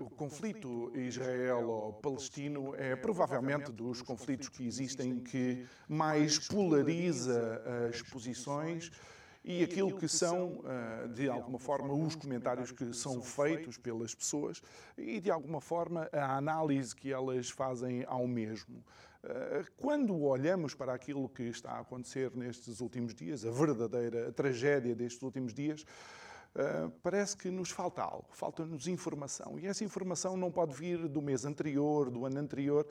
O, conflito israelo-palestino é provavelmente dos conflitos que existem que mais polariza as posições e aquilo que são, eh, de alguma forma, os comentários que são feitos pelas pessoas e, de alguma forma, a análise que elas fazem ao mesmo. Eh, quando olhamos para aquilo que está a acontecer nestes últimos dias, a verdadeira tragédia destes últimos dias, Uh, parece que nos falta algo, falta-nos informação. E essa informação não pode vir do mês anterior, do ano anterior,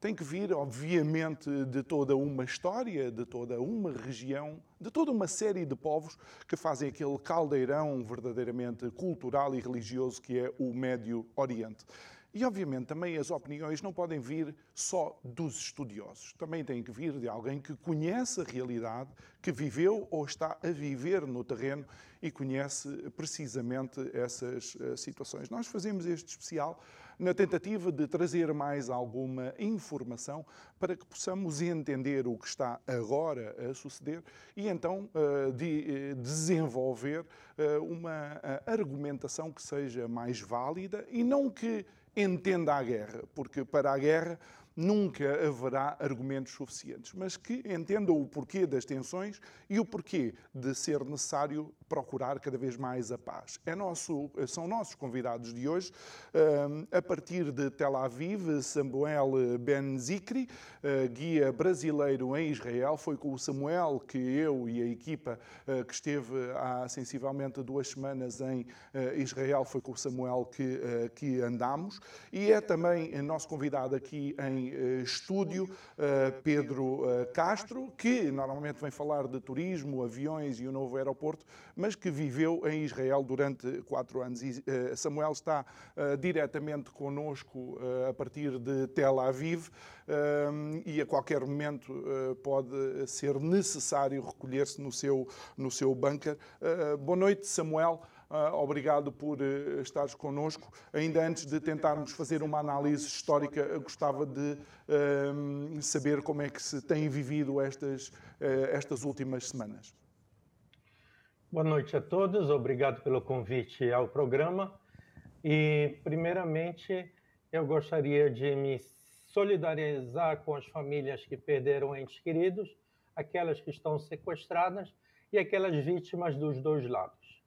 tem que vir, obviamente, de toda uma história, de toda uma região, de toda uma série de povos que fazem aquele caldeirão verdadeiramente cultural e religioso que é o Médio Oriente. E, obviamente, também as opiniões não podem vir só dos estudiosos. Também têm que vir de alguém que conhece a realidade, que viveu ou está a viver no terreno e conhece precisamente essas uh, situações. Nós fazemos este especial na tentativa de trazer mais alguma informação para que possamos entender o que está agora a suceder e então uh, de, uh, desenvolver uma argumentação que seja mais válida e não que entenda a guerra, porque para a guerra nunca haverá argumentos suficientes, mas que entendam o porquê das tensões e o porquê de ser necessário procurar cada vez mais a paz. É nosso, são nossos convidados de hoje, a partir de Tel Aviv, Samuel Ben Zikri, guia brasileiro em Israel. Foi com o Samuel que eu e a equipa que esteve há sensivelmente duas semanas em Israel, foi com o Samuel que, que andamos. E é também nosso convidado aqui em eh, estúdio eh, Pedro eh, Castro, que normalmente vem falar de turismo, aviões e o novo aeroporto, mas que viveu em Israel durante quatro anos. E Samuel está diretamente conosco a partir de Tel Aviv e a qualquer momento pode ser necessário recolher-se no seu, no seu bunker. Boa noite, Samuel. Uh, obrigado por uh, estares connosco. Ainda antes de tentarmos fazer uma análise histórica, gostava de uh, saber como é que se têm vivido estas, estas últimas semanas. Boa noite a todos, obrigado pelo convite ao programa. E, primeiramente, eu gostaria de me solidarizar com as famílias que perderam entes queridos, aquelas que estão sequestradas e aquelas vítimas dos dois lados.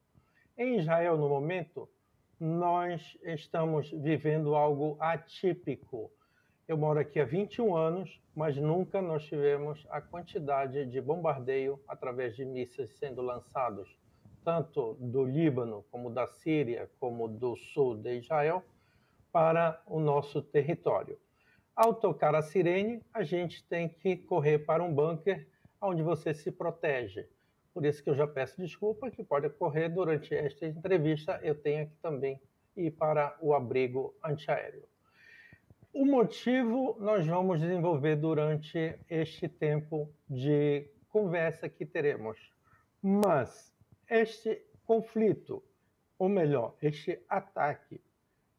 Em Israel, no momento, nós estamos vivendo algo atípico. Eu moro aqui há 21 anos, mas nunca nós tivemos a quantidade de bombardeio através de mísseis sendo lançados, tanto do Líbano, como da Síria, como do sul de Israel, para o nosso território. Ao tocar a sirene, a gente tem que correr para um bunker onde você se protege. Por isso que eu já peço desculpa, que pode ocorrer durante esta entrevista, eu tenho que também ir para o abrigo antiaéreo. O motivo nós vamos desenvolver durante este tempo de conversa que teremos. Mas este conflito, ou melhor, este ataque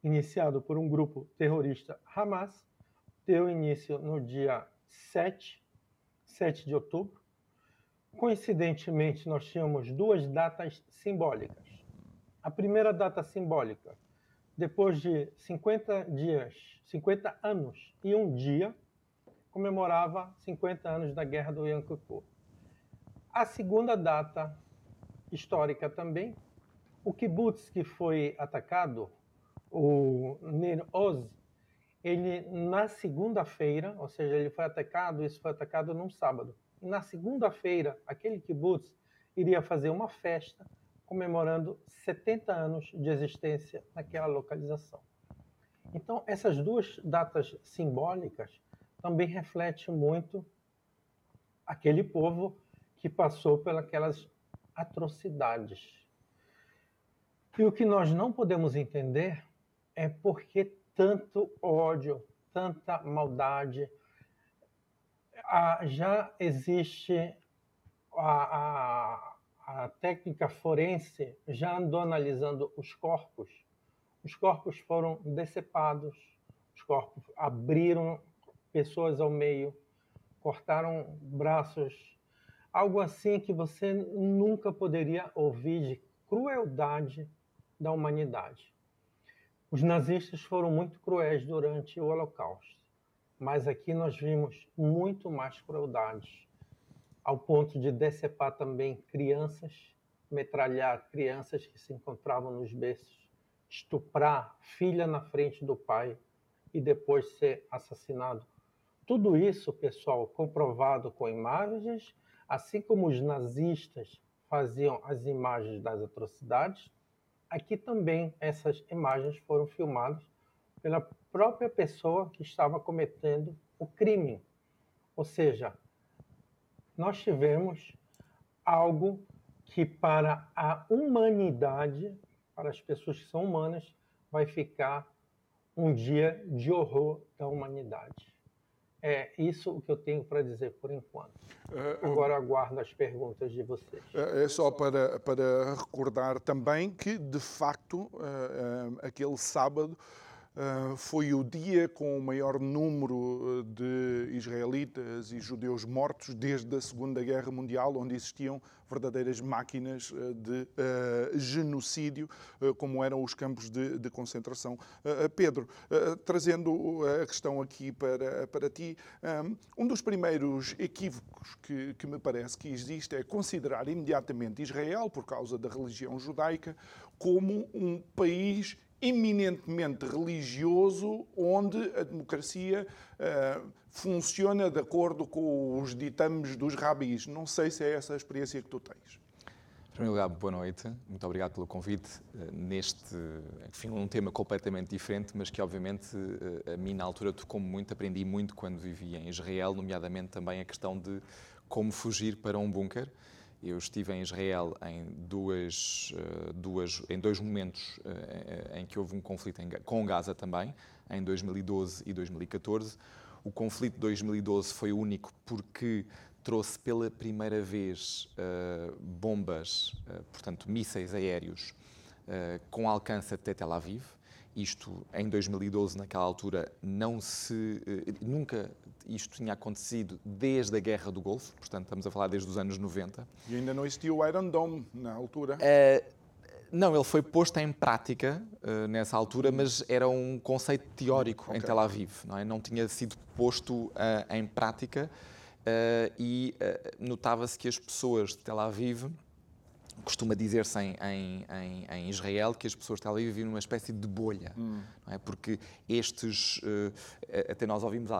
iniciado por um grupo terrorista Hamas, deu início no dia 7, 7 de outubro, Coincidentemente, nós tínhamos duas datas simbólicas. A primeira data simbólica, depois de 50 dias, 50 anos e um dia, comemorava 50 anos da Guerra do Yom Kippur. A segunda data histórica também, o kibbutz que foi atacado, o Nir Oz, ele na segunda-feira, ou seja, ele foi atacado, isso foi atacado num sábado e na segunda-feira, aquele kibbutz iria fazer uma festa comemorando 70 anos de existência naquela localização. Então, essas duas datas simbólicas também refletem muito aquele povo que passou pelas atrocidades. E o que nós não podemos entender é por que tanto ódio, tanta maldade. Ah, já existe a, a, a técnica forense, já andou analisando os corpos. Os corpos foram decepados, os corpos abriram pessoas ao meio, cortaram braços, algo assim que você nunca poderia ouvir de crueldade da humanidade. Os nazistas foram muito cruéis durante o Holocausto, mas aqui nós vimos muito mais crueldade, ao ponto de decepar também crianças, metralhar crianças que se encontravam nos berços, estuprar filha na frente do pai e depois ser assassinado. Tudo isso, pessoal, comprovado com imagens, assim como os nazistas faziam as imagens das atrocidades, aqui também essas imagens foram filmadas pela própria pessoa que estava cometendo o crime. Ou seja, nós tivemos algo que para a humanidade, para as pessoas que são humanas, vai ficar um dia de horror da humanidade. É isso o que eu tenho para dizer por enquanto. Uh, Agora aguardo as perguntas de vocês. Uh, é só para, para recordar também que, de facto, uh, aquele sábado foi o dia com o maior número ah, de israelitas e judeus mortos desde a Segunda Guerra Mundial, onde existiam verdadeiras máquinas ah, de uh, genocídio, uh, como eram os campos de, de concentração. Uh, Pedro, trazendo a questão aqui para, para ti, um dos primeiros equívocos que, que me parece que existe é considerar imediatamente Israel, por causa da religião judaica, como um país eminentemente religioso, onde a democracia uh, funciona de acordo com os ditames dos rabis. Não sei se é essa a experiência que tu tens. Em primeiro lugar, boa noite. Muito obrigado pelo convite uh, neste, enfim, um tema completamente diferente, mas que obviamente uh, a mim na altura tocou muito, aprendi muito quando vivi em Israel, nomeadamente também a questão de como fugir para um bunker. Eu estive em Israel em, duas, eh, duas, em dois momentos eh, em que houve um conflito com Gaza também, em 2012 e 2014. O conflito de 2012 foi único porque trouxe pela primeira vez uh, bombas, portanto, mísseis aéreos com alcance até Tel Aviv. Isto em 2012, naquela altura, não se nunca isto tinha acontecido desde a Guerra do Golfo, portanto estamos a falar desde os anos 90. E ainda não existia o Iron Dome na altura? Uh, não, ele foi posto em prática uh, nessa altura, mas era um conceito teórico okay. em Tel Aviv, não, é? não tinha sido posto uh, em prática e notava-se que as pessoas de Tel Aviv costuma dizer-se em, em, em, Israel que as pessoas estão ali a viver numa espécie de bolha, hum. não é? porque estes, uh, até nós ouvimos uh,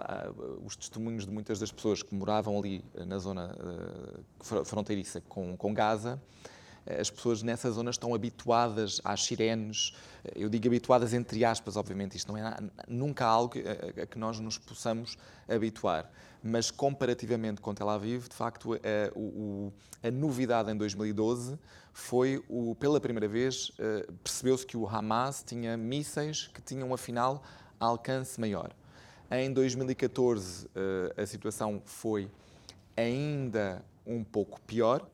os testemunhos de muitas das pessoas que moravam ali na zona uh, fronteiriça com, com Gaza, as pessoas nessa zona estão habituadas às sirenes, eu digo habituadas entre aspas, obviamente, isto não é nunca algo a, a que nós nos possamos habituar mas comparativamente com Tel Aviv, de facto, a, o, a novidade em 2012 foi, o, pela primeira vez, percebeu-se que o Hamas tinha mísseis que tinham, afinal, alcance maior. Em 2014, uh, eh, a situação foi ainda um pouco pior,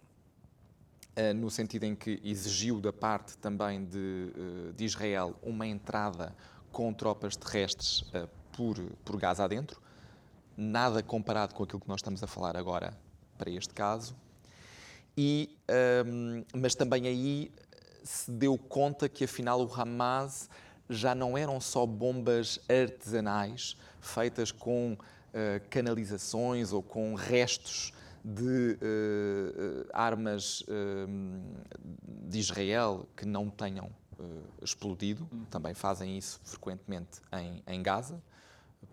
no sentido em que exigiu da parte também de, de Israel uma entrada com tropas terrestres por, por Gaza adentro nada comparado com aquilo que nós estamos a falar agora para este caso. E, um, mas também aí se deu conta que afinal o Hamas já não eram só bombas artesanais feitas com uh, canalizações ou com restos de uh, armas uh, de Israel que não tenham explodido, uhum. também fazem isso frequentemente em, em Gaza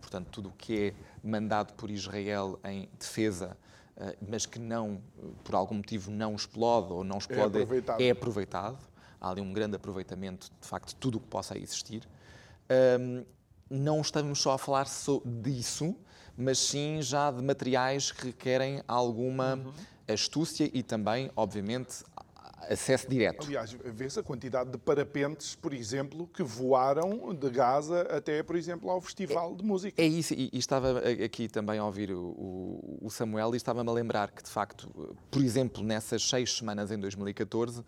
portanto, tudo o que é mandado por Israel em defesa, mas que não, por algum motivo, não explode ou não é explode, é aproveitado. É aproveitado. Há ali um grande aproveitamento, de facto, de tudo o que possa existir. não estamos só a falar disso, mas sim já de materiais que requerem alguma uhum. astúcia e também, obviamente, acesso direto. Aliás, vê-se a quantidade de parapentes, por exemplo, que voaram de Gaza até, por exemplo, ao Festival é, de Música. É isso, e, e, estava aqui também a ouvir o, o Samuel e estava-me a lembrar que, de facto, por exemplo, nessas seis semanas em 2014,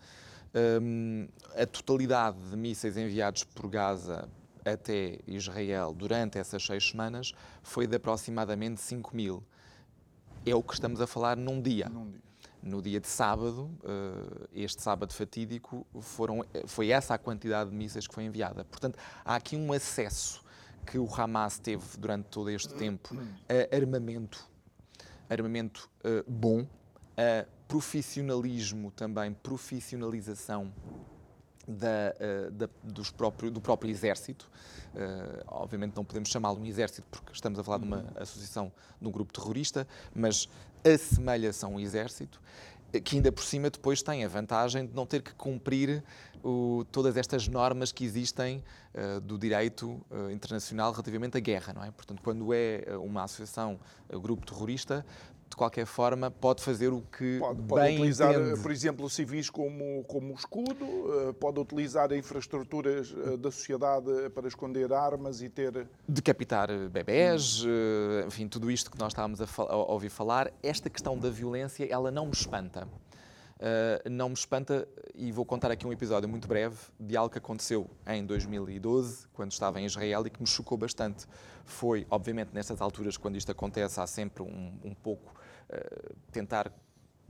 um, a totalidade de mísseis enviados por Gaza até Israel durante essas seis semanas foi de aproximadamente 5 mil. É o que estamos a falar num dia. Num dia no dia de sábado, eh, este sábado fatídico, foram, foi essa a quantidade de mísseis que foi enviada. Portanto, há aqui um acesso que o Hamas teve durante todo este tempo a armamento, armamento uh, bom, a profissionalismo também, profissionalização da, uh, da, dos próprio, do próprio exército. Uh, obviamente não podemos chamá-lo um exército porque estamos a falar de uma uhum. associação de um grupo terrorista, mas assemelha-se a um exército, que ainda por cima depois tem a vantagem de não ter que cumprir o, todas estas normas que existem uh, do direito uh, internacional relativamente à guerra, não é? Portanto, quando é uma associação, um grupo terrorista, de qualquer forma, pode fazer o que pode, pode bem utilizar, entende. por exemplo, civis como, como escudo, eh, pode utilizar infraestruturas eh, da sociedade para esconder armas e ter... Decapitar bebés, enfim, tudo isto que nós estávamos a, a, ouvir falar. Esta questão da violência, ela não me espanta. Uh, não me espanta, e vou contar aqui um episódio muito breve de algo que aconteceu em 2012, quando estava em Israel, e que me chocou bastante. Foi, obviamente, nessas alturas, quando isto acontece, há sempre um, um pouco tentar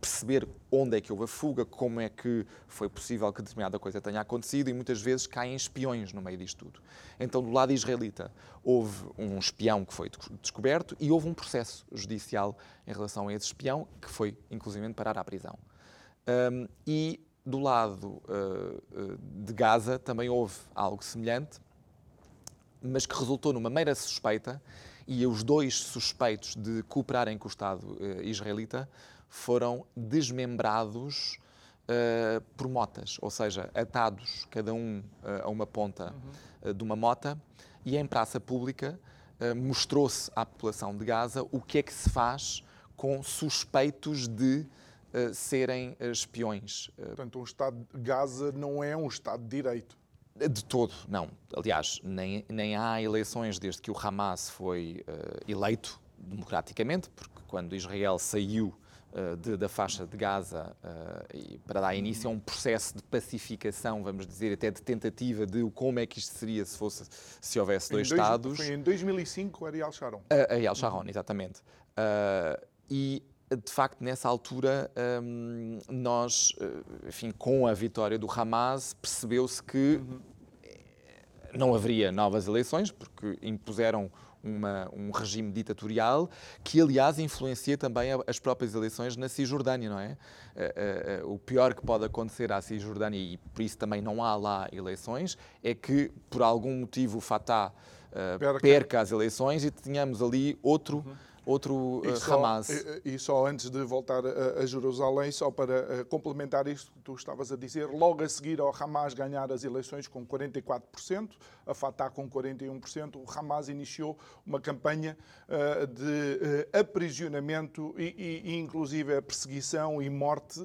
perceber onde é que houve a fuga, como é que foi possível que determinada coisa tenha acontecido e muitas vezes caem espiões no meio disto tudo. Então, do lado israelita, houve um espião que foi descoberto e houve um processo judicial em relação a esse espião que foi, inclusive, parar à prisão. Um, e do lado uh, de Gaza também houve algo semelhante, mas que resultou numa mera suspeita, e os dois suspeitos de cooperarem com o Estado uh, israelita foram desmembrados uh, por motas, ou seja, atados cada um a uma ponta uhum. de uma mota, e em praça pública mostrou-se à população de Gaza o que é que se faz com suspeitos de uh, serem eh, espiões. Eh, Portanto, um Estado de Gaza não é um Estado de Direito. De todo, não. Aliás, nem, nem há eleições desde que o Hamas foi uh, eleito democraticamente, porque quando Israel saiu uh, de, da faixa de Gaza uh, para dar início a um processo de pacificação, vamos dizer, até de tentativa de como é que isto seria se fosse se houvesse dois, dois Estados. Foi em 2005 Ariel Sharon. Ariel Sharon, exatamente. e de facto, nessa altura, hum, nós, eh, enfim, com a vitória do Hamas, percebeu-se que uhum. não haveria novas eleições, porque impuseram uma, um regime ditatorial que, aliás, influencia também as próprias eleições na Cisjordânia, não é? Eh, o pior que pode acontecer à Cisjordânia, e por isso também não há lá eleições, é que, por algum motivo, o Fatah perca as eleições e tenhamos ali outro. Uhum outro e uh, só, Hamas. E, e, só antes de voltar a, a Jerusalém, só para uh, complementar isto que tu estavas a dizer, logo a seguir ao Hamas ganhar as eleições com 44%, a Fatah com 41%, o Hamas iniciou uma campanha uh, de aprisionamento e, e, inclusive a perseguição e morte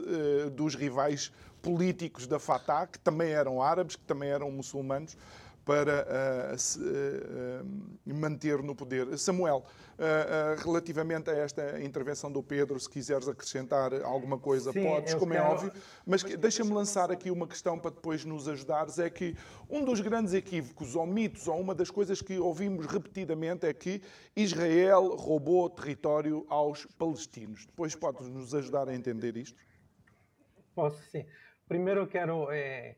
dos rivais políticos da Fatah, que também eram árabes, que também eram muçulmanos, para uh, se, uh, manter no poder. Samuel, relativamente a esta intervenção do Pedro, se quiseres acrescentar alguma coisa, Sim, podes, como é quero... é óbvio, mas, mas deixa-me lançar aqui uma questão para depois nos ajudares, é que um dos grandes equívocos ou mitos, ou uma das coisas que ouvimos repetidamente é que Israel roubou território aos palestinos. Depois podes nos ajudar a entender isto? Posso sim. Primeiro eu quero... É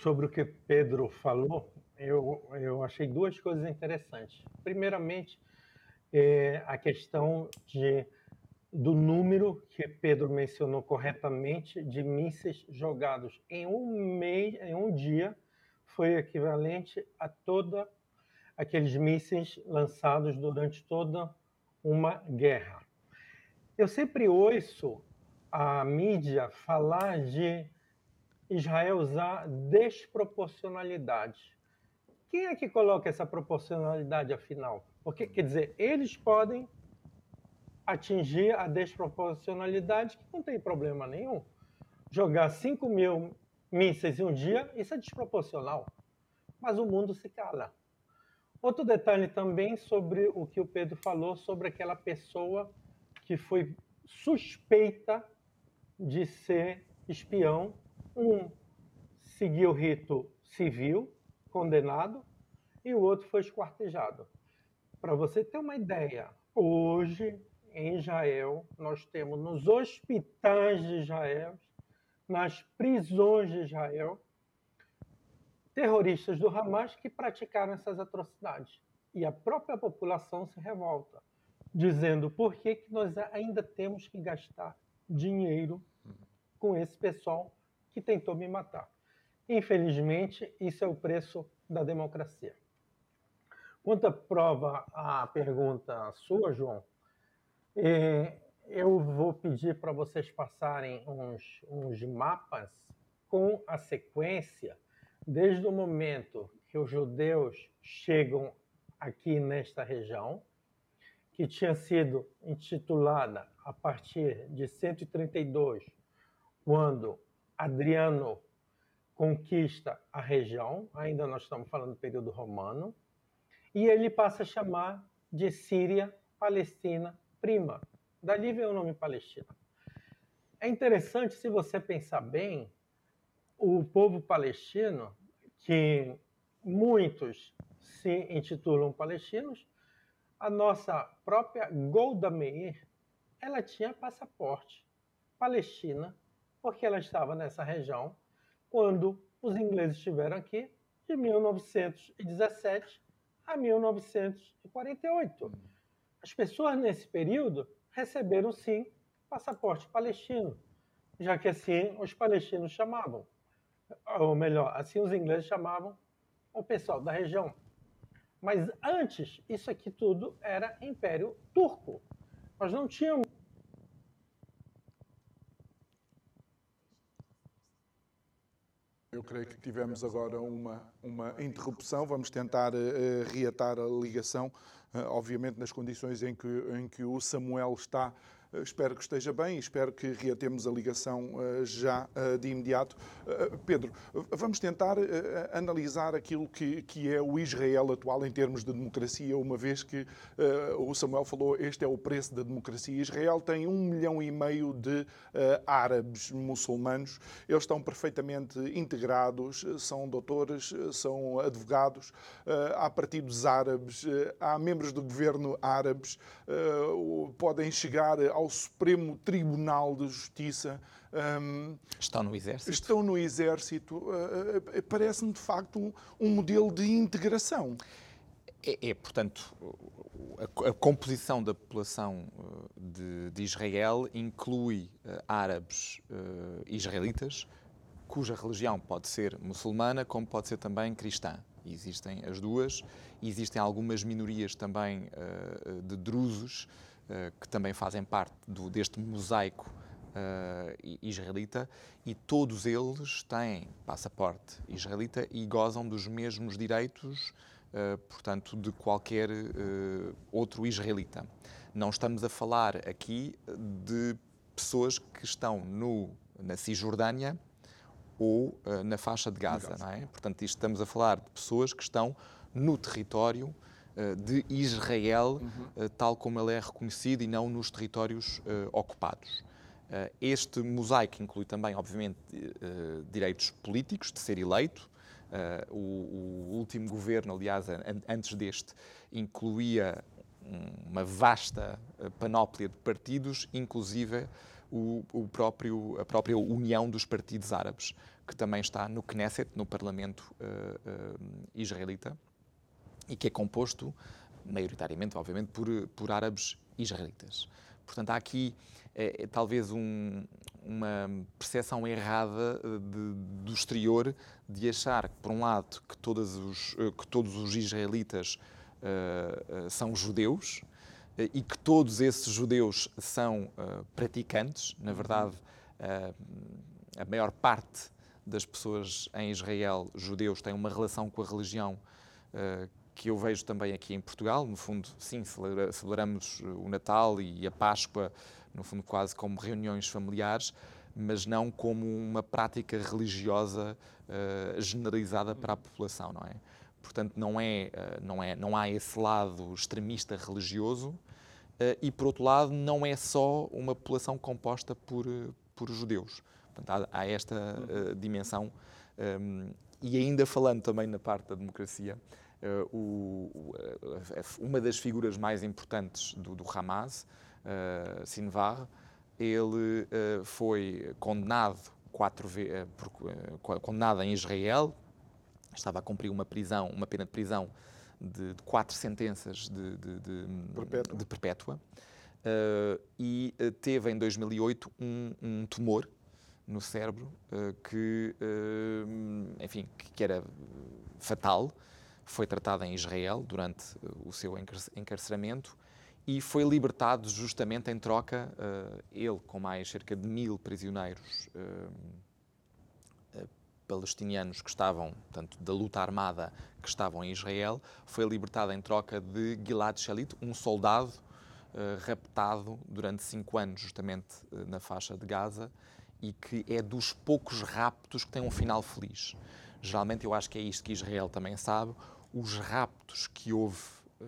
sobre o que Pedro falou, eu, eu achei duas coisas interessantes. Primeiramente, é a questão de, do número que Pedro mencionou corretamente de mísseis jogados em um mês, em um dia, foi equivalente a toda aqueles mísseis lançados durante toda uma guerra. Eu sempre ouço a mídia falar de Israel usar desproporcionalidade. Quem é que coloca essa proporcionalidade afinal? Porque, quer dizer, eles podem atingir a desproporcionalidade que não tem problema nenhum. jogar 5 mil mísseis em um dia, isso é desproporcional. Mas o mundo se cala. Outro detalhe também sobre o que o Pedro falou sobre aquela pessoa que foi suspeita de ser espião. Um seguiu o rito civil, condenado, e o outro foi esquartejado. Para você ter uma ideia, hoje em Israel nós temos nos hospitais de Israel, nas prisões de Israel, terroristas do Hamas que praticaram essas atrocidades. E a própria população se revolta, dizendo por que, que nós ainda temos que gastar dinheiro com esse pessoal que tentou me matar. Infelizmente, isso é o preço da democracia. Quanto à prova, a pergunta sua, João, é, eu vou pedir para vocês passarem uns, uns mapas com a sequência desde o momento que os judeus chegam aqui nesta região, que tinha sido intitulada a partir de 132, quando Adriano conquista a região, ainda nós estamos falando do período romano, e ele passa a chamar de Síria Palestina Prima. Dali vem o nome Palestina. É interessante, se você pensar bem, o povo palestino, que muitos se intitulam palestinos, a nossa própria Golda Meir, ela tinha passaporte palestina, porque ela estava nessa região quando os ingleses estiveram aqui, de 1917 a 1948. As pessoas nesse período receberam sim passaporte palestino, já que assim os palestinos chamavam ou melhor, assim os ingleses chamavam o pessoal da região. Mas antes, isso aqui tudo era Império Turco. Nós não tínhamos. Eu creio que tivemos agora uma, uma interrupção. Vamos tentar uh, reatar a ligação, uh, obviamente nas condições em que, em que o Samuel está espero que esteja bem, espero que reatemos a ligação eh, já eh, de imediato. Pedro, vamos tentar analisar aquilo que é o Israel atual em termos de democracia, uma vez que o Samuel falou, este é o preço da democracia. Israel tem um milhão e meio de árabes muçulmanos, eles estão perfeitamente integrados, são doutores, são advogados, há partidos árabes, há membros do governo árabes, podem chegar ao Supremo Tribunal de Justiça. Um, estão no Exército. Estão no Exército. Uh, uh, Parece-me, de facto, um, um, modelo de integração. É, é portanto, a, a, composição da população uh, de, de Israel inclui árabes israelitas, cuja religião pode ser muçulmana, como pode ser também cristã. Existem as duas. Existem algumas minorias também de drusos, que também fazem parte do, deste mosaico uh, israelita, e todos eles têm passaporte israelita e gozam dos mesmos direitos, uh, portanto, de qualquer uh, outro israelita. Não estamos a falar aqui de pessoas que estão no, na Cisjordânia ou na faixa de Gaza, Gaza. não é? Portanto, estamos a falar de pessoas que estão no território eh, de Israel, uhum. tal como ele é reconhecido e não nos territórios eh, ocupados. Este mosaico inclui também, obviamente, direitos políticos de ser eleito. O, último governo, aliás, antes deste, incluía uma vasta panóplia de partidos, inclusive o, o, próprio, a própria União dos Partidos Árabes, que também está no Knesset, no Parlamento uh, uh, israelita e que é composto, maioritariamente, obviamente, por, por árabes israelitas. Portanto, há aqui é, talvez um, uma percepção errada eh, de, do exterior de achar, por um lado, que, todos os, que todos os israelitas uh, são judeus e que todos esses judeus são uh, praticantes. Na verdade, a maior parte das pessoas em Israel, judeus, têm uma relação com a religião que eu vejo também aqui em Portugal. No fundo, sim, celebramos o Natal e a Páscoa, no fundo, quase como reuniões familiares, mas não como uma prática religiosa uh, generalizada para a população, não é? Portanto, não, é, uh, não, é, não há esse lado extremista religioso uh, e, por outro lado, não é só uma população composta por, por judeus. Portanto, há, há esta dimensão. Um, e ainda falando também na parte da democracia, o, uma das figuras mais importantes do, do Hamas, uh, Sinvar, ele uh, foi condenado quatro uh, condenado em Israel, estava a cumprir uma prisão, uma pena de prisão de, de quatro sentenças de, de, de perpétua, perpétua uh, e teve em 2008 um, um tumor no cérebro que, enfim, que era fatal. Foi tratado em Israel durante o seu encarceramento e foi libertado justamente em troca, uh, ele com mais cerca de mil prisioneiros uh, palestinianos que estavam, portanto, da luta armada que estavam em Israel, foi libertado em troca de Gilad Shalit, um soldado raptado durante cinco anos justamente na faixa de Gaza e que é dos poucos raptos que tem um final feliz. Geralmente eu acho que é isto que Israel também sabe, os raptos que houve eh,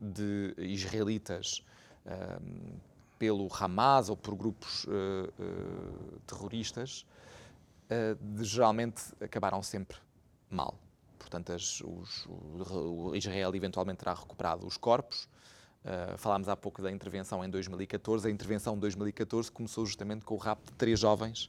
de israelitas eh, pelo Hamas ou por grupos eh, terroristas, de, geralmente acabaram sempre mal. Portanto, as, os, o, o Israel eventualmente terá recuperado os corpos. Uh, falámos há pouco da intervenção em 2014. A intervenção de 2014 começou justamente com o rapto de três jovens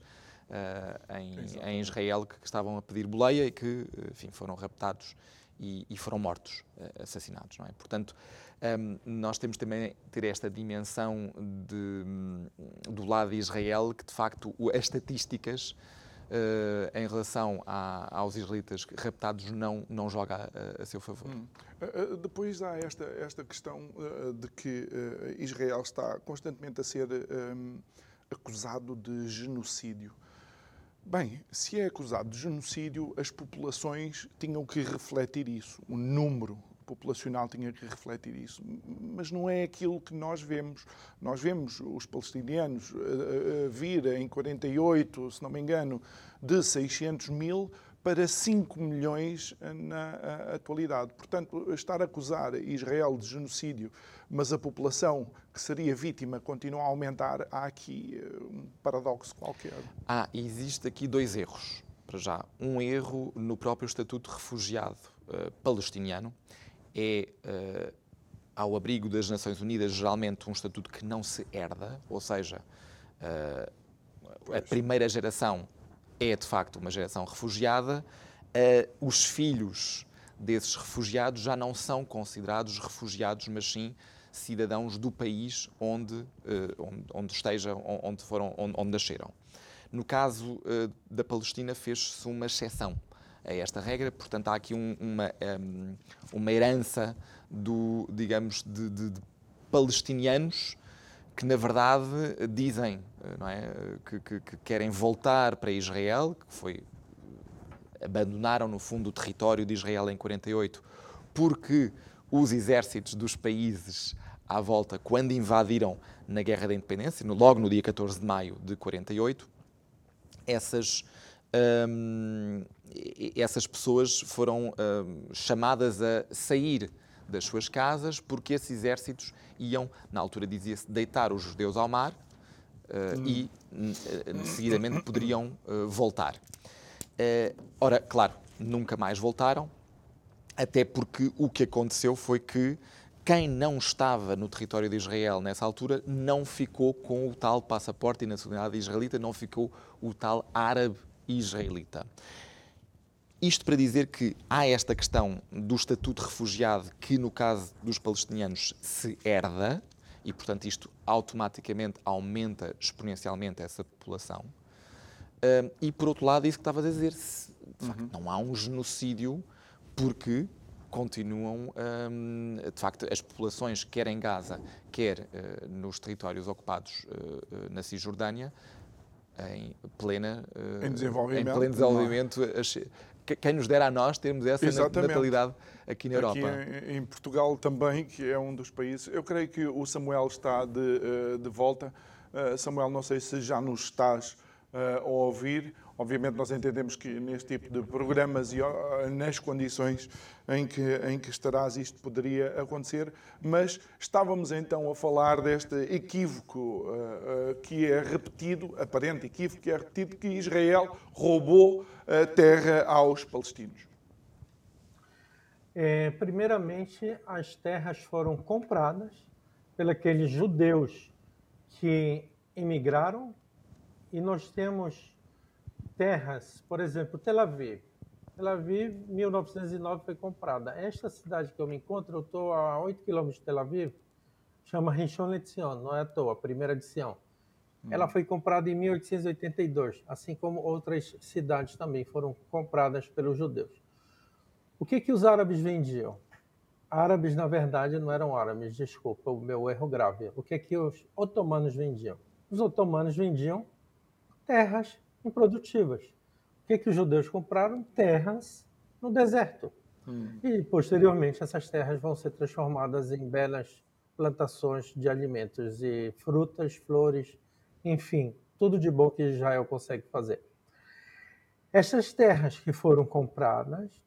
uh, em, em, Israel que, que, estavam a pedir boleia e que enfim, foram raptados e, e foram mortos, uh, assassinados. Não é? Portanto, um, ehm, nós temos também ter esta dimensão de, um, do lado de Israel que, de facto, as estatísticas Uh, em relação a, aos israelitas raptados não, não joga a, a seu favor. Hum. Uh, depois há esta, esta questão de que Israel está constantemente a ser um, acusado de genocídio. Bem, se é acusado de genocídio, as populações tinham que refletir isso. O número populacional tinha que refletir isso. Mas não é aquilo que nós vemos. Nós vemos os palestinianos a, a vir em 48, se não me engano, de 600 mil para 5 milhões na atualidade. Portanto, estar a acusar Israel de genocídio, mas a população que seria vítima continua a aumentar, há aqui eh, um paradoxo qualquer. Ah, existe aqui dois erros. Para já, um erro no próprio Estatuto de Refugiado uh, palestiniano é, uh, ao abrigo das Nações Unidas, geralmente um estatuto que não se herda, ou seja, uh, a primeira geração é de facto uma geração refugiada, uh, os filhos desses refugiados já não são considerados refugiados, mas sim cidadãos do país onde, uh, onde, onde, estejam, onde, foram, onde, onde nasceram. No caso uh, da Palestina, fez-se uma exceção a esta regra, portanto, há aqui um, uma, um, uma herança do, digamos, de, de, de palestinianos que na verdade dizem é, que, que, que, querem voltar para Israel, que foi abandonaram no fundo o território de Israel em 48, porque os exércitos dos países à volta, quando invadiram na Guerra da Independência, logo no dia 14 de maio de 48, essas hum, essas pessoas foram hum, chamadas a sair das suas casas, porque esses exércitos iam, na altura dizia-se, deitar os judeus ao mar uh, e, uh, seguidamente, poderiam uh, voltar. ora, claro, nunca mais voltaram, até porque o que aconteceu foi que quem não estava no território de Israel nessa altura não ficou com o tal passaporte e nacionalidade israelita, não ficou o tal árabe israelita. Isto para dizer que há esta questão do estatuto de refugiado que, no caso dos palestinianos, se herda, e, portanto, isto automaticamente aumenta exponencialmente essa população. e, por outro lado, isso que estava a dizer, se, de facto, uhum. não há um genocídio porque continuam, de facto, as populações, quer em Gaza, quer uh, nos territórios ocupados uh, na Cisjordânia, em plena em desenvolvimento, em pleno desenvolvimento quem nos dera a nós termos essa Exatamente. natalidade aqui na Europa. Aqui em, Portugal também, que é um dos países. Eu creio que o Samuel está de, eh, de volta. Eh, Samuel, não sei se já nos estás a ouvir. Obviamente, nós entendemos que neste tipo de programas e nas condições em que, em que estarás, isto poderia acontecer, mas estávamos então a falar deste equívoco uh, uh, que é repetido, aparente equívoco que é repetido, que Israel roubou a terra aos palestinos. É, primeiramente, as terras foram compradas pelos judeus que emigraram e nós temos terras, por exemplo, Tel Aviv. Tel Aviv, 1909 foi comprada. Esta cidade que eu me encontro, eu estou a 8 quilômetros de Tel Aviv, chama Rishon LeZion, não é à toa, primeira edição. Hum. Ela foi comprada em 1882, assim como outras cidades também foram compradas pelos judeus. O que que os árabes vendiam? Árabes, na verdade, não eram árabes, desculpa, o meu erro grave. O que que os otomanos vendiam? Os otomanos vendiam terras improdutivas. O que, que os judeus compraram? Terras no deserto. Hum. E, posteriormente, essas terras vão ser transformadas em belas plantações de alimentos e frutas, flores, enfim, tudo de bom que Israel consegue fazer. Estas terras que foram compradas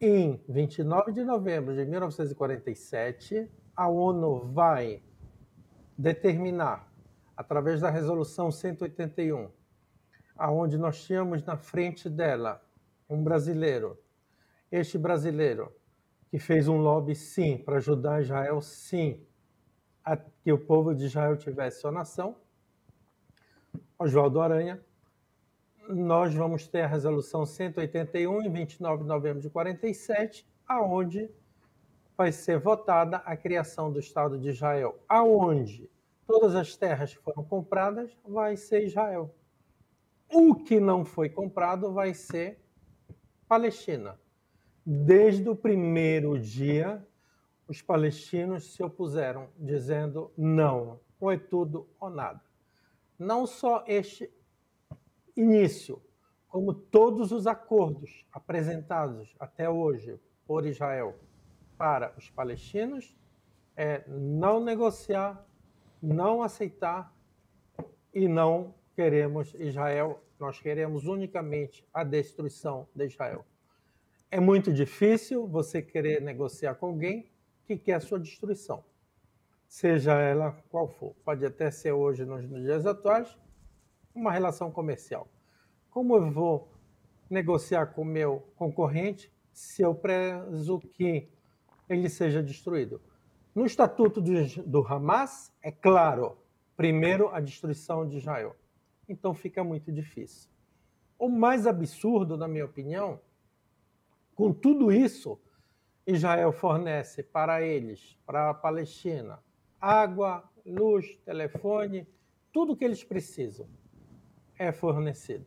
em 29 de novembro de 1947, a ONU vai determinar através da resolução 181, aonde nós tínhamos na frente dela um brasileiro. Este brasileiro que fez um lobby sim para ajudar Israel sim a que o povo de Israel tivesse sua nação. Oswaldo Aranha, nós vamos ter a resolução 181 em 29 de novembro de 47, aonde vai ser votada a criação do Estado de Israel, aonde todas as terras que foram compradas vai ser Israel. O que não foi comprado vai ser Palestina. Desde o primeiro dia, os palestinos se opuseram, dizendo não, ou é tudo ou nada. Não só este início, como todos os acordos apresentados até hoje por Israel para os palestinos, é não negociar não aceitar e não queremos Israel, nós queremos unicamente a destruição de Israel. É muito difícil você querer negociar com alguém que quer a sua destruição, seja ela qual for. Pode até ser hoje, nos dias atuais, uma relação comercial. Como eu vou negociar com o meu concorrente se eu prezo que ele seja destruído? No estatuto do, do Hamas, é claro, primeiro a destruição de Israel. Então fica muito difícil. O mais absurdo, na minha opinião, com tudo isso, Israel fornece para eles, para a Palestina, água, luz, telefone, tudo que eles precisam é fornecido.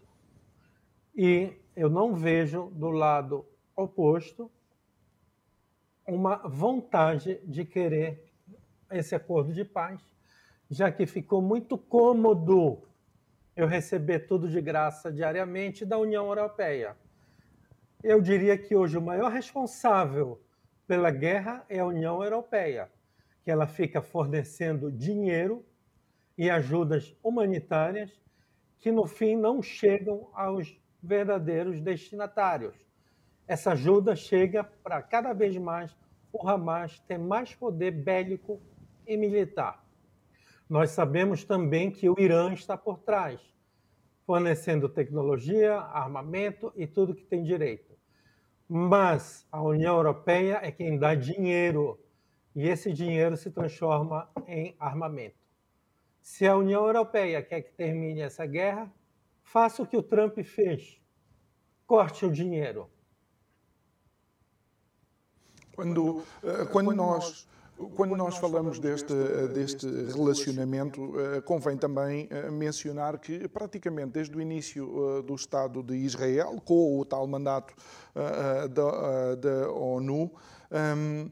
E eu não vejo do lado oposto uma vontade de querer esse acordo de paz, já que ficou muito cômodo eu receber tudo de graça diariamente da União Europeia. Eu diria que hoje o maior responsável pela guerra é a União Europeia, que ela fica fornecendo dinheiro e ajudas humanitárias que no fim não chegam aos verdadeiros destinatários essa ajuda chega para cada vez mais o Hamas ter mais poder bélico e militar. Nós sabemos também que o Irã está por trás, fornecendo tecnologia, armamento e tudo que tem direito. Mas a União Europeia é quem dá dinheiro e esse dinheiro se transforma em armamento. Se a União Europeia quer que termine essa guerra, faça o que o Trump fez: corte o dinheiro quando, eh, quando nós quando nós falamos deste, deste relacionamento, eh, convém também eh, mencionar que, praticamente desde o início do Estado de Israel, com o tal mandato da, da ONU, ehm,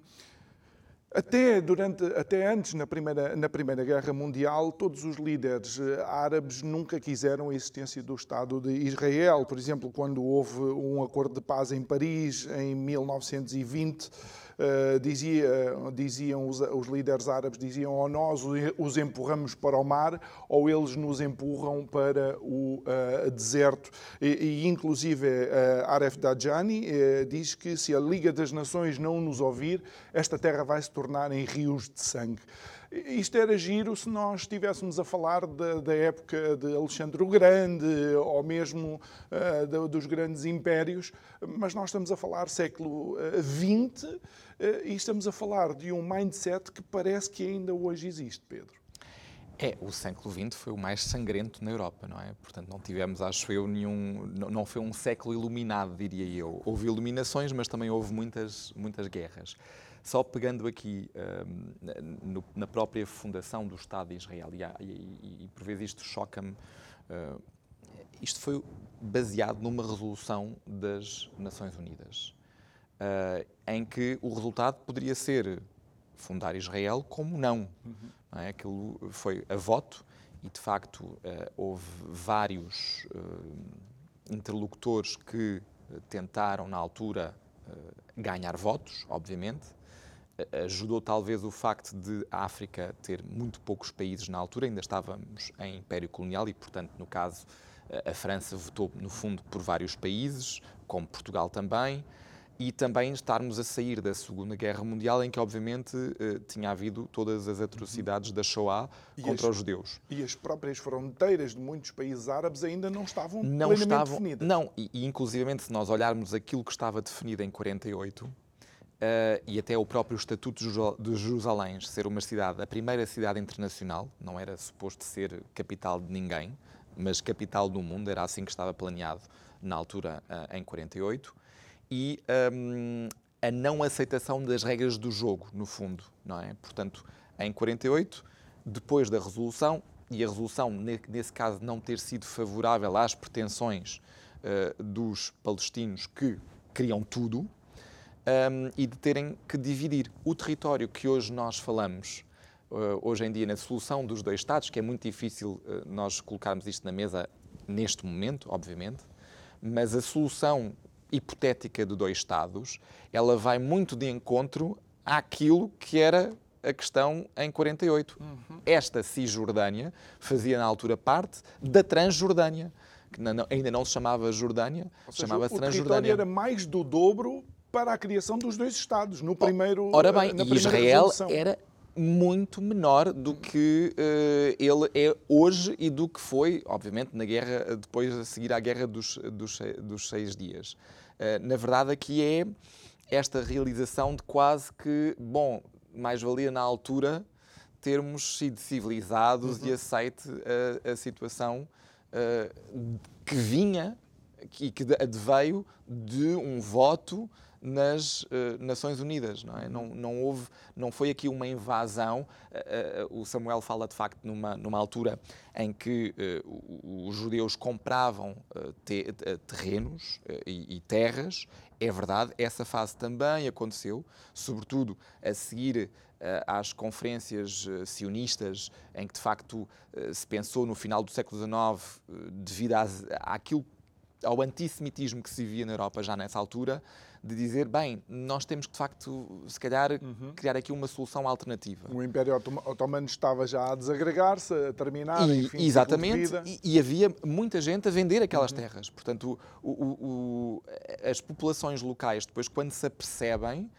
até, durante, até antes, na primeira, na primeira Guerra Mundial, todos os líderes árabes nunca quiseram a existência do Estado de Israel. Por exemplo, quando houve um acordo de paz em Paris, em 1920, Uh, dizia, diziam os, os, líderes árabes, diziam ou nós os empurramos para o mar ou eles nos empurram para o uh, deserto. E, e inclusive uh, Aref Dajani diz que se a Liga das Nações não nos ouvir, esta terra vai se tornar em rios de sangue. Isto era giro se nós estivéssemos a falar da, da, época de Alexandre o Grande ou mesmo uh, dos grandes impérios, mas nós estamos a falar século XX uh, uh, e estamos a falar de um mindset que parece que ainda hoje existe, Pedro. É, o século XX foi o mais sangrento na Europa, não é? Portanto, não tivemos, acho eu, nenhum. Não foi um século iluminado, diria eu. Houve iluminações, mas também houve muitas, muitas guerras. Só pegando aqui um, na própria fundação do Estado de Israel, e, e, e por vezes isto choca-me, uh, isto foi baseado numa resolução das Nações Unidas, uh, em que o resultado poderia ser fundar Israel como não. Uhum. não é? Aquilo foi a voto e, de facto, uh, houve vários interlocutores que tentaram, na altura, ganhar votos, obviamente, ajudou talvez o facto de a África ter muito poucos países na altura, ainda estávamos em Império Colonial e, portanto, no caso, a França votou, no fundo, por vários países, como Portugal também, e também estarmos a sair da Segunda Guerra Mundial, em que, obviamente, eh, tinha havido todas as atrocidades da Shoah e contra as, os judeus. E as próprias fronteiras de muitos países árabes ainda não estavam não plenamente estavam, definidas. Não, e, e inclusivamente, se nós olharmos aquilo que estava definido em 48, Uh, e até o próprio Estatuto de Jerusalém ser uma cidade, a primeira cidade internacional, não era suposto ser capital de ninguém, mas capital do mundo, era assim que estava planeado na altura, uh, em 48, e um, a não aceitação das regras do jogo, no fundo, não é? Portanto, em 48, depois da resolução, e a resolução, nesse caso, não ter sido favorável às pretensões uh, dos palestinos que queriam tudo, um, e de terem que dividir o território que hoje nós falamos, uh, hoje em dia, na solução dos dois Estados, que é muito difícil uh, nós colocarmos isto na mesa neste momento, obviamente, mas a solução hipotética de dois Estados, ela vai muito de encontro àquilo que era a questão em 48. Uhum. Esta Cisjordânia fazia na altura parte da Transjordânia, que ainda não se chamava Jordânia, chamava-se Transjordânia. O território era mais do dobro para a criação dos dois Estados, no primeiro Ora bem, Israel resolução. era muito menor do que uh, ele é hoje e do que foi, obviamente, na guerra, depois a seguir à guerra dos, dos, dos seis dias. Uh, na verdade, aqui é esta realização de quase que, bom, mais valia na altura termos sido civilizados uhum. e aceite a, a situação uh, que vinha e que adveio de um voto nas uh, Nações Unidas, não é? Não, não houve, não foi aqui uma invasão. Uh, o Samuel fala de facto numa, numa altura em que os judeus compravam te, terrenos e, e, terras. É verdade, essa fase também aconteceu, sobretudo a seguir às conferências sionistas, em que de facto se pensou no final do século XIX, devido às, àquilo ao antissemitismo que se via na Europa já nessa altura, de dizer, bem, nós temos que de facto, se calhar, uhum. criar aqui uma solução alternativa. O Império Otomano estava já a desagregar-se, a terminar, e, enfim, Exatamente, e, e, havia muita gente a vender aquelas uhum. terras. Portanto, o, o, o, as populações locais, depois, quando se apercebem,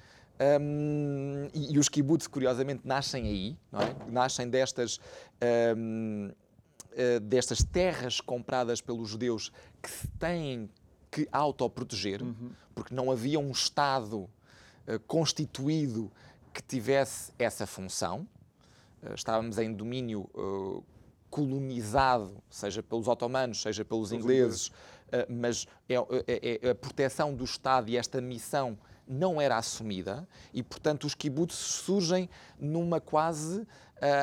um, e, e, os kibbutz, curiosamente, nascem aí, é? nascem destas. Um, eh, destas terras compradas pelos judeus que se têm que autoproteger, uhum. porque não havia um Estado uh, constituído que tivesse essa função. Uh, estávamos em domínio uh, colonizado, seja pelos otomanos, seja pelos ingleses, mas é, é, é, a proteção do Estado e esta missão não era assumida e, portanto, os kibbutz surgem numa quase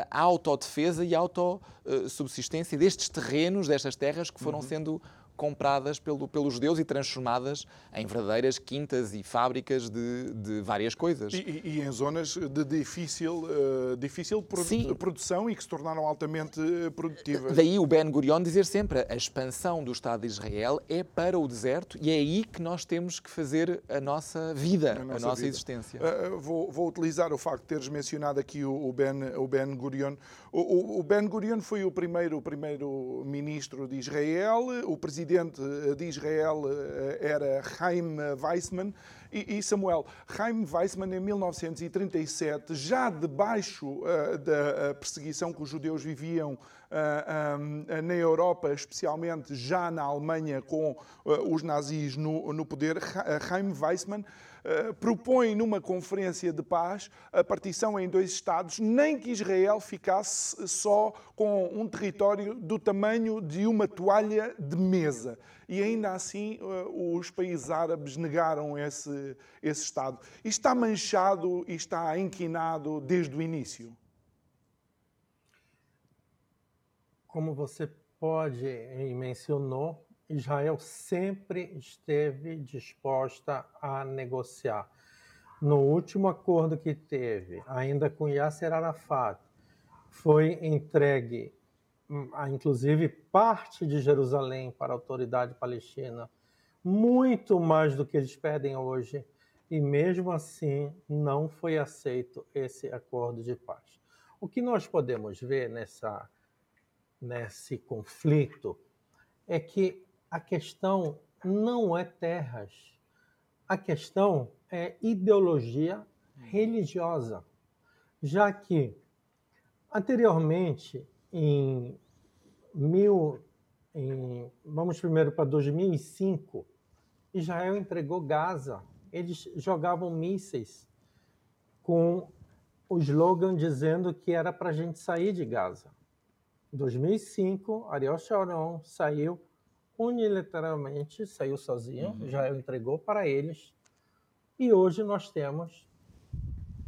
a autodefesa e autossubsistência destes terrenos, destas terras que foram uhum. sendo compradas pelo, pelos judeus e transformadas em verdadeiras quintas e fábricas de, de várias coisas. E, e, em zonas de difícil, uh, difícil produ produção e que se tornaram altamente eh, produtivas. Daí o Ben Gurion dizer sempre a expansão do Estado de Israel é para o deserto e é aí que nós temos que fazer a nossa vida, a nossa, a nossa vida. existência. Uh, vou, vou, utilizar o facto de teres mencionado aqui o, o Ben, o ben Gurion. O, o, Ben Gurion foi o primeiro, o primeiro ministro de Israel, o presidente de Israel era Chaim Weizmann, e, Samuel, Chaim Weizmann, em 1937, já debaixo da perseguição que os judeus viviam na Europa, especialmente já na Alemanha, com os nazis no poder, Chaim Weizmann Uh, propõe numa conferência de paz a partição em dois Estados, nem que Israel ficasse só com um território do tamanho de uma toalha de mesa e ainda assim eh, os países árabes negaram esse, esse Estado. E está manchado e está inquinado desde o início. Como você pode e mencionou, Israel sempre esteve disposta a negociar. No último acordo que teve, ainda com Yasser Arafat, foi entregue inclusive parte de Jerusalém para a autoridade palestina, muito mais do que eles pedem hoje, e mesmo assim não foi aceito esse acordo de paz. O que nós podemos ver nessa, nesse conflito é que a questão não é terras, a questão é ideologia religiosa, já que anteriormente em mil, em, vamos primeiro para 2005, Israel entregou Gaza. Eles jogavam mísseis com o slogan dizendo que era para a gente sair de Gaza. Em 2005, Ariel Sharon saiu unilateralmente, saiu sozinho, uhum. Israel entregou para eles. E hoje nós temos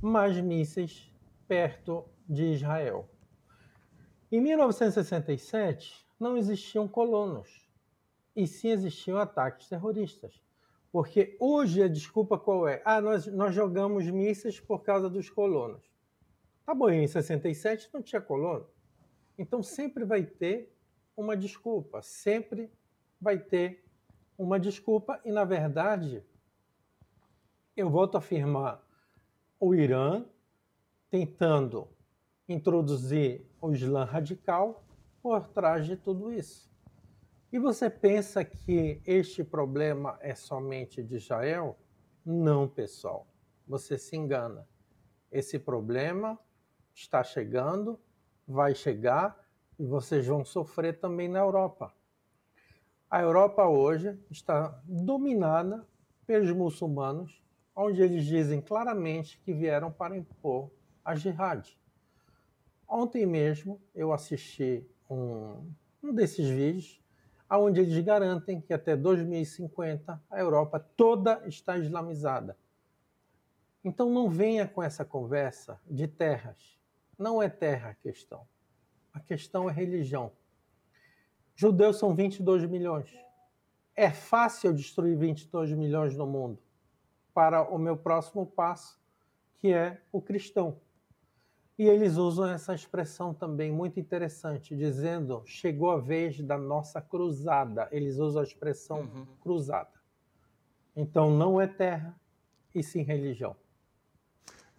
mais mísseis perto de Israel. Em 1967, não existiam colonos, e sim existiam ataques terroristas. Porque hoje a desculpa qual é? Ah, nós, nós jogamos mísseis por causa dos colonos. Tá bom, em 67 não tinha colono. Então sempre vai ter uma desculpa, sempre vai ter uma desculpa, e na verdade, eu volto a afirmar, o Irã tentando introduzir o Islã radical por trás de tudo isso. E você pensa que este problema é somente de Israel? Não, pessoal. Você se engana. Esse problema está chegando, vai chegar e vocês vão sofrer também na Europa. A Europa hoje está dominada pelos muçulmanos, onde eles dizem claramente que vieram para impor a jihad. Ontem mesmo eu assisti um, um desses vídeos onde eles garantem que até 2050 a Europa toda está islamizada. Então não venha com essa conversa de terras. Não é terra a questão. A questão é religião. Judeus são 22 milhões. É fácil destruir 22 milhões no mundo para o meu próximo passo, que é o cristão. E eles usam essa expressão também muito interessante, dizendo: chegou a vez da nossa cruzada. Eles usam a expressão uhum. cruzada. Então não é terra, e sim religião.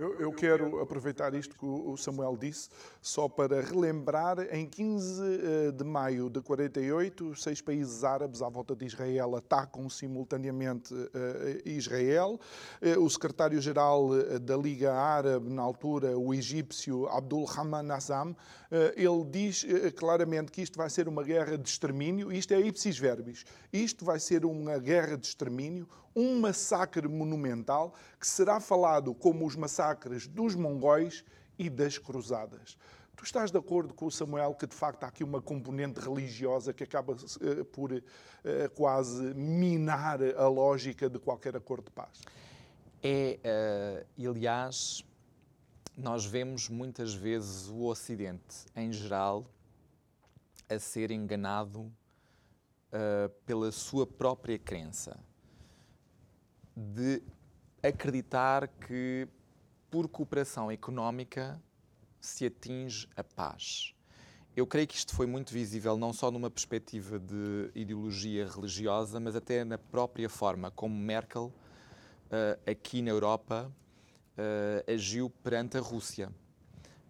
Eu, eu, quero aproveitar isto que o Samuel disse, só para relembrar, em 15 eh, de maio de 48, seis países árabes à volta de Israel atacam simultaneamente eh, Israel. Eh, o secretário-geral da Liga Árabe, na altura, o egípcio Abdul Rahman Azam, ele diz claramente que isto vai ser uma guerra de extermínio, isto é ipsis verbis, isto vai ser uma guerra de extermínio, um massacre monumental que será falado como os massacres dos mongóis e das cruzadas. Tu estás de acordo com o Samuel que de facto há aqui uma componente religiosa que acaba uh, por uh, quase minar a lógica de qualquer acordo de paz? É, uh, aliás, nós vemos muitas vezes o Ocidente, em geral, a ser enganado uh, pela sua própria crença, de acreditar que por cooperação económica se atinge a paz. Eu creio que isto foi muito visível não só numa perspectiva de ideologia religiosa, mas até na própria forma como Merkel, uh, aqui na Europa, uh, agiu perante a Rússia.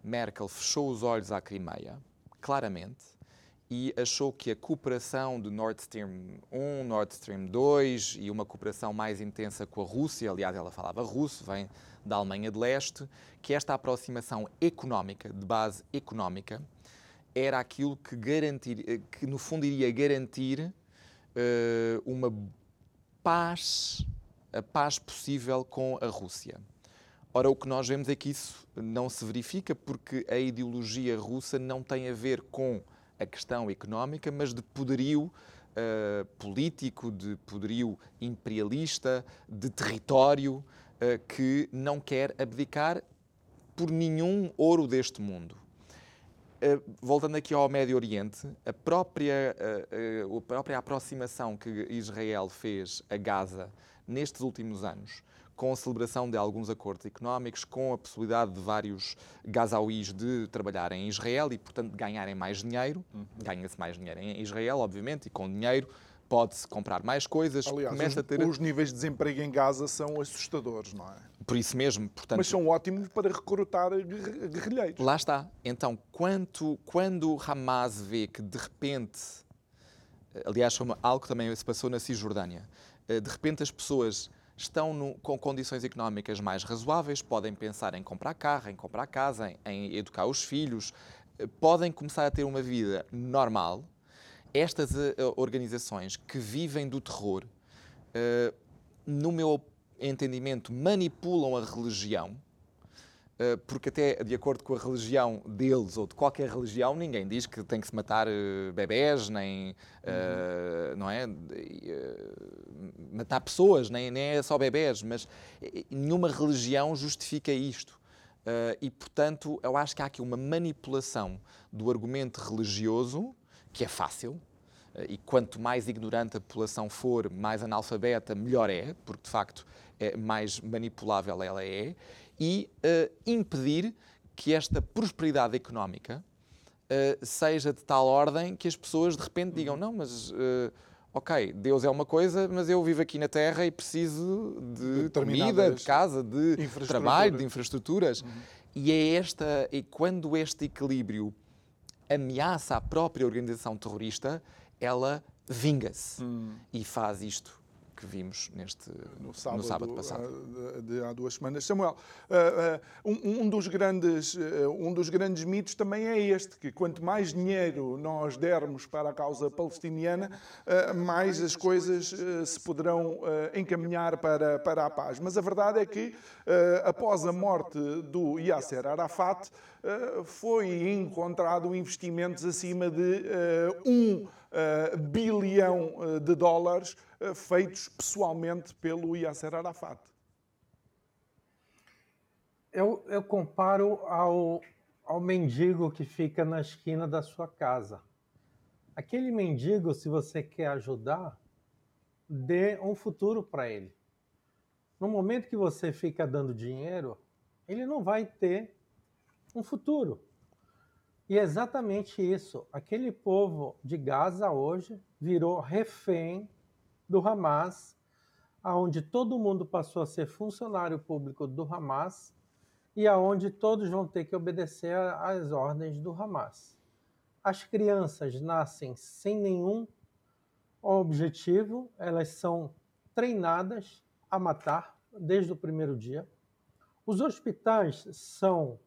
Merkel fechou os olhos à Crimeia, claramente, e achou que a cooperação do Nord Stream 1, Nord Stream 2 e uma cooperação mais intensa com a Rússia, aliás, ela falava russo, vem da Alemanha de Leste, que esta aproximação económica, de base económica, era aquilo que, garantir, eh, que no fundo iria garantir uh, uma paz, a paz possível com a Rússia. Ora, o que nós vemos é que isso não se verifica porque a ideologia russa não tem a ver com a questão económica, mas de poderio uh, político, de poderio imperialista, de território, uh, que não quer abdicar por nenhum ouro deste mundo. Eh, voltando aqui ao Médio Oriente, a própria, a própria aproximação que Israel fez a Gaza nestes últimos anos, com a celebração de alguns acordos económicos, com a possibilidade de vários gazauís de trabalhar em Israel e, portanto, de ganharem mais dinheiro. Uhum. Ganha-se mais dinheiro em Israel, obviamente, e com dinheiro pode-se comprar mais coisas. Aliás, começa os, a ter... os níveis de desemprego em Gaza são assustadores, não é? Por isso mesmo, portanto... Mas são ótimos para recrutar guerrilheiros. Lá está. Então, quando, quando Hamas vê que de repente, aliás, algo que também se passou na Cisjordânia, eh, de repente as pessoas estão no, com condições económicas mais razoáveis, podem pensar em comprar carro, em comprar casa, em, em educar os filhos, eh, podem começar a ter uma vida normal, estas uh, organizações que vivem do terror, uh, no meu entendimento, manipulam a religião, porque até de acordo com a religião deles ou de qualquer religião, ninguém diz que tem que se matar bebés, nem uhum. não é? matar pessoas, nem, nem é só bebés, mas nenhuma religião justifica isto. e, portanto, eu acho que há aqui uma manipulação do argumento religioso que é fácil, eh, e quanto mais ignorante a população for, mais analfabeta, melhor é, porque de facto é mais manipulável ela é, e uh, impedir que esta prosperidade económica uh, seja de tal ordem que as pessoas de repente digam: não, mas. Uh, ok, Deus é uma coisa, mas eu vivo aqui na Terra e preciso de comida, de casa, de trabalho, de infraestruturas. Uhum. E é esta, e quando este equilíbrio ameaça a própria organização terrorista, ela vinga-se hum. e faz isto que vimos neste, no, sábado, no sábado passado. Eh, de, há duas semanas. Samuel, uh, uh, um, um, dos grandes, um dos grandes mitos também é este, que quanto mais dinheiro nós dermos para a causa palestiniana, mais as coisas se poderão encaminhar para, para a paz. Mas a verdade é que, após a morte do Yasser Arafat, foi encontrado investimentos acima de um bilhão de dólares eh, feitos pessoalmente pelo Yasser Arafat. Eu, eu comparo ao, ao mendigo que fica na esquina da sua casa. Aquele mendigo, se você quer ajudar, dê um futuro para ele. No momento que você fica dando dinheiro, ele não vai ter um futuro. E é exatamente isso. Aquele povo de Gaza hoje virou refém do Hamas, aonde todo mundo passou a ser funcionário público do Hamas e aonde todos vão ter que obedecer às ordens do Hamas. As crianças nascem sem nenhum objetivo, elas são treinadas a matar desde o primeiro dia. Os hospitais são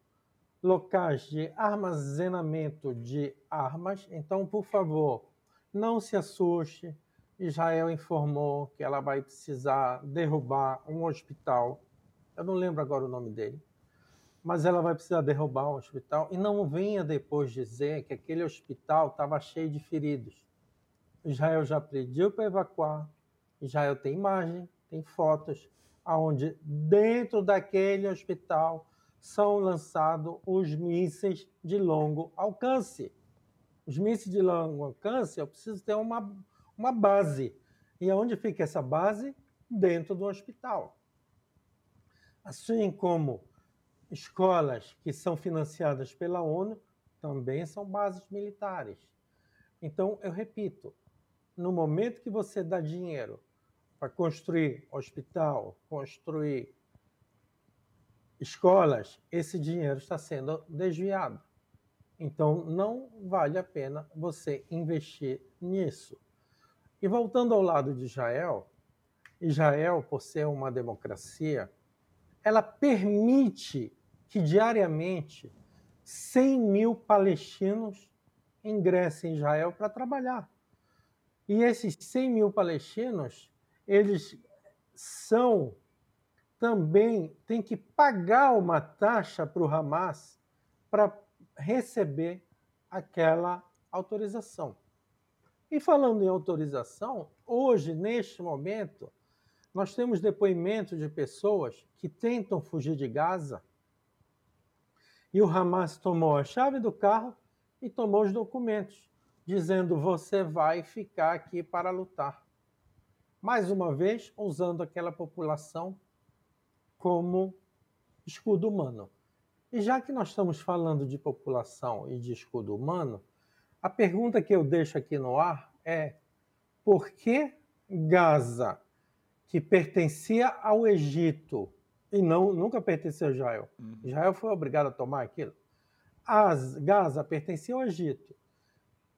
locais de armazenamento de armas, então, por favor, não se assuste, Israel informou que ela vai precisar derrubar um hospital. Eu não lembro agora o nome dele. Mas ela vai precisar derrubar um hospital. E não venha depois dizer que aquele hospital estava cheio de feridos. Israel já pediu para evacuar. Israel tem imagem, tem fotos, aonde dentro daquele hospital são lançados os mísseis de longo alcance. Os mísseis de longo alcance, eu preciso ter uma uma base. E onde fica essa base? Dentro do hospital. Assim como escolas que são financiadas pela ONU também são bases militares. Então, eu repito, no momento que você dá dinheiro para construir hospital, construir escolas, esse dinheiro está sendo desviado. Então, não vale a pena você investir nisso. E voltando ao lado de Israel, Israel, por ser uma democracia, ela permite que diariamente 100 mil palestinos ingressem em Israel para trabalhar. E esses 100 mil palestinos, eles são também, têm que pagar uma taxa para o Hamas para receber aquela autorização. E falando em autorização, hoje, neste momento, nós temos depoimentos de pessoas que tentam fugir de Gaza e o Hamas tomou a chave do carro e tomou os documentos, dizendo: você vai ficar aqui para lutar. Mais uma vez, usando aquela população como escudo humano. E já que nós estamos falando de população e de escudo humano, a pergunta que eu deixo aqui no ar é: por que Gaza, que pertencia ao Egito, e não, nunca pertenceu a Israel. Uhum. Israel foi obrigado a tomar aquilo. As, Gaza pertencia ao Egito.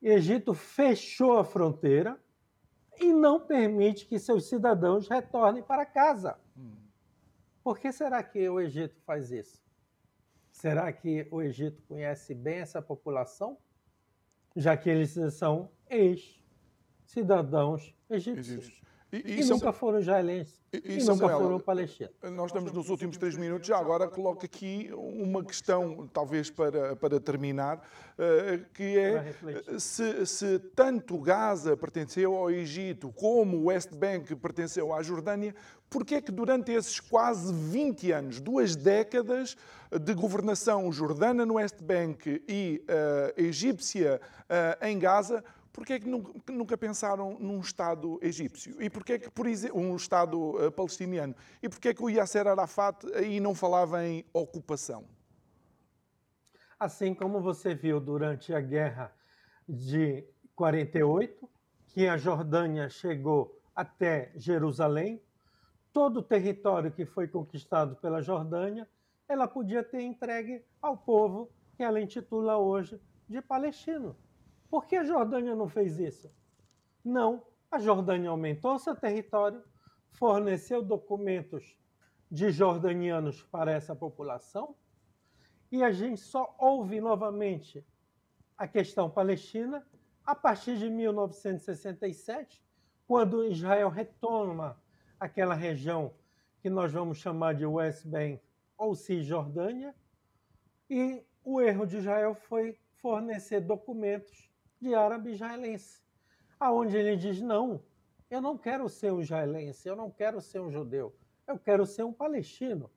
O Egito fechou a fronteira e não permite que seus cidadãos retornem para casa. Por que será que o Egito faz isso? Será que o Egito conhece bem essa população? Já que eles são ex-cidadãos egípcios. E, e, e nunca foram israelenses. E, e nunca foram palestinos. Nós estamos nos últimos três minutos. Já agora coloco aqui uma questão, talvez para, para terminar, uh, que é se, se tanto Gaza pertenceu ao Egito como o West Bank pertenceu à Jordânia, porque é que durante esses quase 20 anos, duas décadas de governação jordana no West Bank e uh, egípcia uh, em Gaza, Porquê é que nunca pensaram num Estado egípcio? E porquê é que, por exemplo, um Estado uh, palestiniano? E porquê é que o Yasser Arafat aí não falava em ocupação? Assim como você viu durante a guerra de 48, que a Jordânia chegou até Jerusalém, todo o território que foi conquistado pela Jordânia, ela podia ter entregue ao povo que ela intitula hoje de palestino. Por que a Jordânia não fez isso? Não, a Jordânia aumentou seu território, forneceu documentos de jordanianos para essa população e a gente só ouve novamente a questão palestina a partir de 1967, quando Israel retoma aquela região que nós vamos chamar de West Bank ou Cisjordânia, e o erro de Israel foi fornecer documentos de árabe israelense, aonde ele diz: não, eu não quero ser um israelense, eu não quero ser um judeu, eu quero ser um palestino.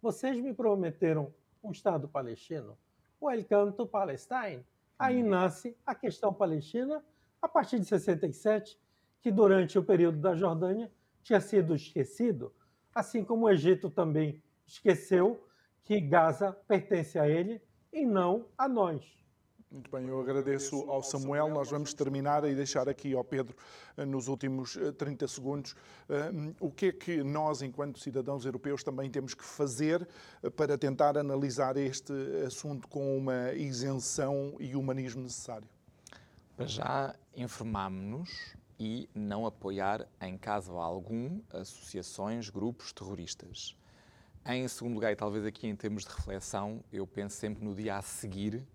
Vocês me prometeram um Estado palestino. Welcome to Palestine. Aí uhum. nasce a questão palestina a partir de 67, que durante o período da Jordânia tinha sido esquecido, assim como o Egito também esqueceu que Gaza pertence a ele e não a nós. Muito bem, eu agradeço ao Samuel. Nós vamos terminar e deixar aqui ao Pedro, eh, nos últimos 30 eh, segundos, eh, o que é que nós, enquanto cidadãos europeus, também temos que fazer para tentar analisar este assunto com uma isenção e humanismo necessário. Para já, informámos-nos e não apoiar, em caso algum, associações, grupos terroristas. Em segundo lugar, e talvez aqui em termos de reflexão, eu penso sempre no dia a seguir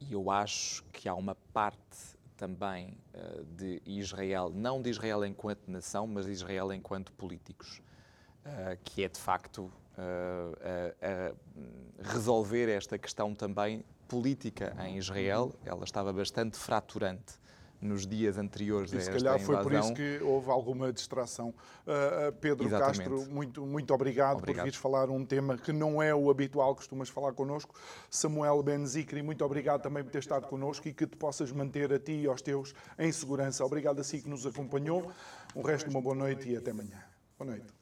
e eu acho que há uma parte também uh, de Israel, não de Israel enquanto nação, mas de Israel enquanto políticos, uh, que é de facto uh, resolver esta questão também política em Israel. Ela estava bastante fraturante nos dias anteriores e a se esta calhar invasão. foi por isso que houve alguma distração. Uh, Pedro Exatamente. Castro, muito, muito obrigado, Obrigado. por vires falar um tema que não é o habitual costumas falar connosco. Samuel Benzicri, muito obrigado também por ter estado connosco e que te possas manter a ti e aos teus em segurança. Obrigado a si que nos acompanhou. Um resto de uma boa noite e até amanhã. Boa noite.